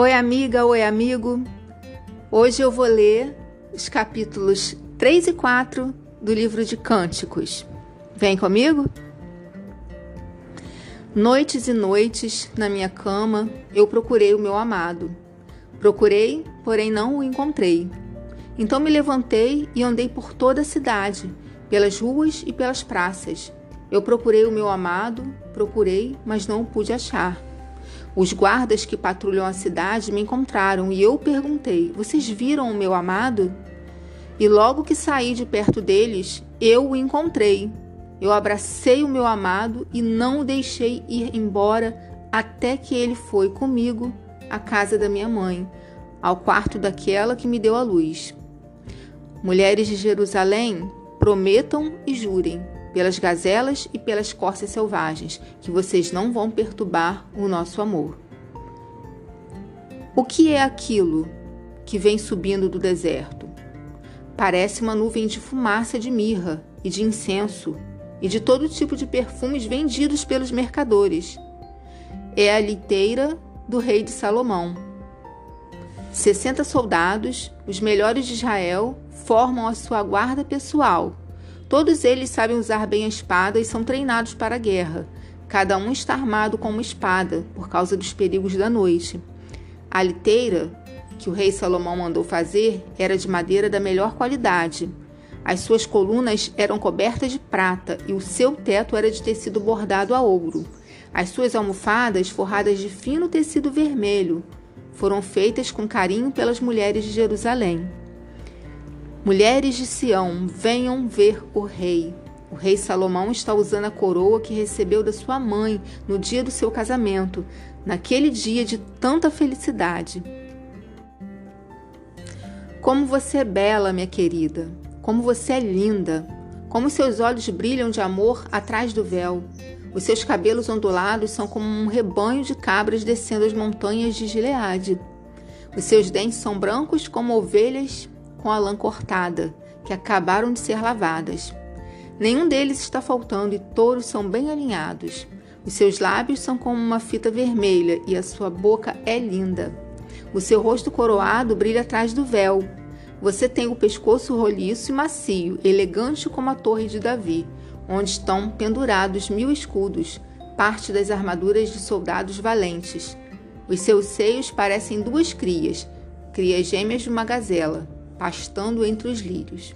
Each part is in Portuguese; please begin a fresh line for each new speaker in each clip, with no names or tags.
Oi, amiga, oi, amigo. Hoje eu vou ler os capítulos 3 e 4 do livro de Cânticos. Vem comigo? Noites e noites, na minha cama, eu procurei o meu amado. Procurei, porém não o encontrei. Então me levantei e andei por toda a cidade, pelas ruas e pelas praças. Eu procurei o meu amado, procurei, mas não o pude achar. Os guardas que patrulham a cidade me encontraram e eu perguntei: Vocês viram o meu amado? E logo que saí de perto deles, eu o encontrei. Eu abracei o meu amado e não o deixei ir embora até que ele foi comigo à casa da minha mãe, ao quarto daquela que me deu a luz. Mulheres de Jerusalém, prometam e jurem pelas gazelas e pelas corças selvagens, que vocês não vão perturbar o nosso amor. O que é aquilo que vem subindo do deserto? Parece uma nuvem de fumaça de mirra e de incenso e de todo tipo de perfumes vendidos pelos mercadores. É a liteira do rei de Salomão. 60 soldados, os melhores de Israel, formam a sua guarda pessoal Todos eles sabem usar bem a espada e são treinados para a guerra. Cada um está armado com uma espada, por causa dos perigos da noite. A liteira que o rei Salomão mandou fazer era de madeira da melhor qualidade. As suas colunas eram cobertas de prata e o seu teto era de tecido bordado a ouro. As suas almofadas, forradas de fino tecido vermelho, foram feitas com carinho pelas mulheres de Jerusalém. Mulheres de Sião, venham ver o rei. O rei Salomão está usando a coroa que recebeu da sua mãe no dia do seu casamento, naquele dia de tanta felicidade. Como você é bela, minha querida. Como você é linda. Como seus olhos brilham de amor atrás do véu. Os seus cabelos ondulados são como um rebanho de cabras descendo as montanhas de Gileade. Os seus dentes são brancos como ovelhas com a lã cortada, que acabaram de ser lavadas. Nenhum deles está faltando e todos são bem alinhados. Os seus lábios são como uma fita vermelha e a sua boca é linda. O seu rosto coroado brilha atrás do véu. Você tem o pescoço roliço e macio, elegante como a torre de Davi, onde estão pendurados mil escudos, parte das armaduras de soldados valentes. Os seus seios parecem duas crias, crias gêmeas de uma gazela pastando entre os lírios.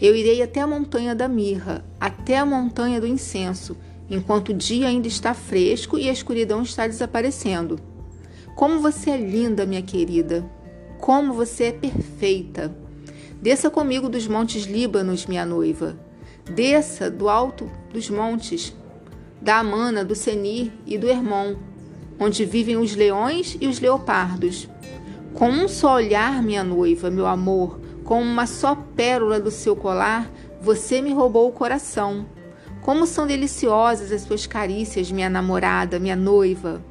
Eu irei até a montanha da mirra, até a montanha do incenso, enquanto o dia ainda está fresco e a escuridão está desaparecendo. Como você é linda, minha querida! Como você é perfeita! Desça comigo dos montes Líbanos, minha noiva. Desça do alto dos montes, da Amana, do Senir e do Hermon, onde vivem os leões e os leopardos. Com um só olhar, minha noiva, meu amor, com uma só pérola do seu colar, você me roubou o coração. Como são deliciosas as suas carícias, minha namorada, minha noiva.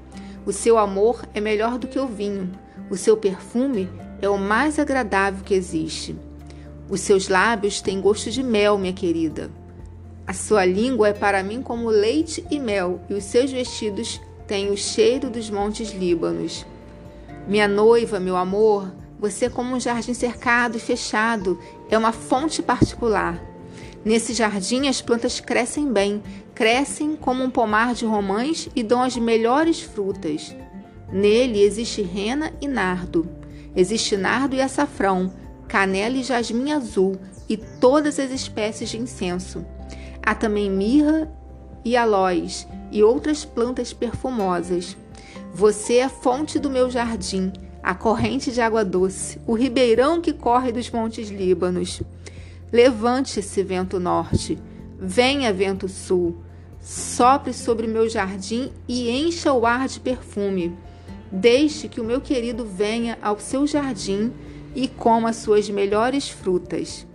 O seu amor é melhor do que o vinho. O seu perfume é o mais agradável que existe. Os seus lábios têm gosto de mel, minha querida. A sua língua é para mim como leite e mel, e os seus vestidos têm o cheiro dos montes Líbanos. Minha noiva, meu amor, você é como um jardim cercado e fechado, é uma fonte particular. Nesse jardim as plantas crescem bem, crescem como um pomar de romãs e dão as melhores frutas. Nele existe rena e nardo. Existe nardo e açafrão, canela e jasmim azul e todas as espécies de incenso. Há também mirra e aloés e outras plantas perfumosas. Você é a fonte do meu jardim, a corrente de água doce, o ribeirão que corre dos montes Líbanos. Levante-se, vento norte, venha, vento sul, sopre sobre meu jardim e encha o ar de perfume. Deixe que o meu querido venha ao seu jardim e coma suas melhores frutas.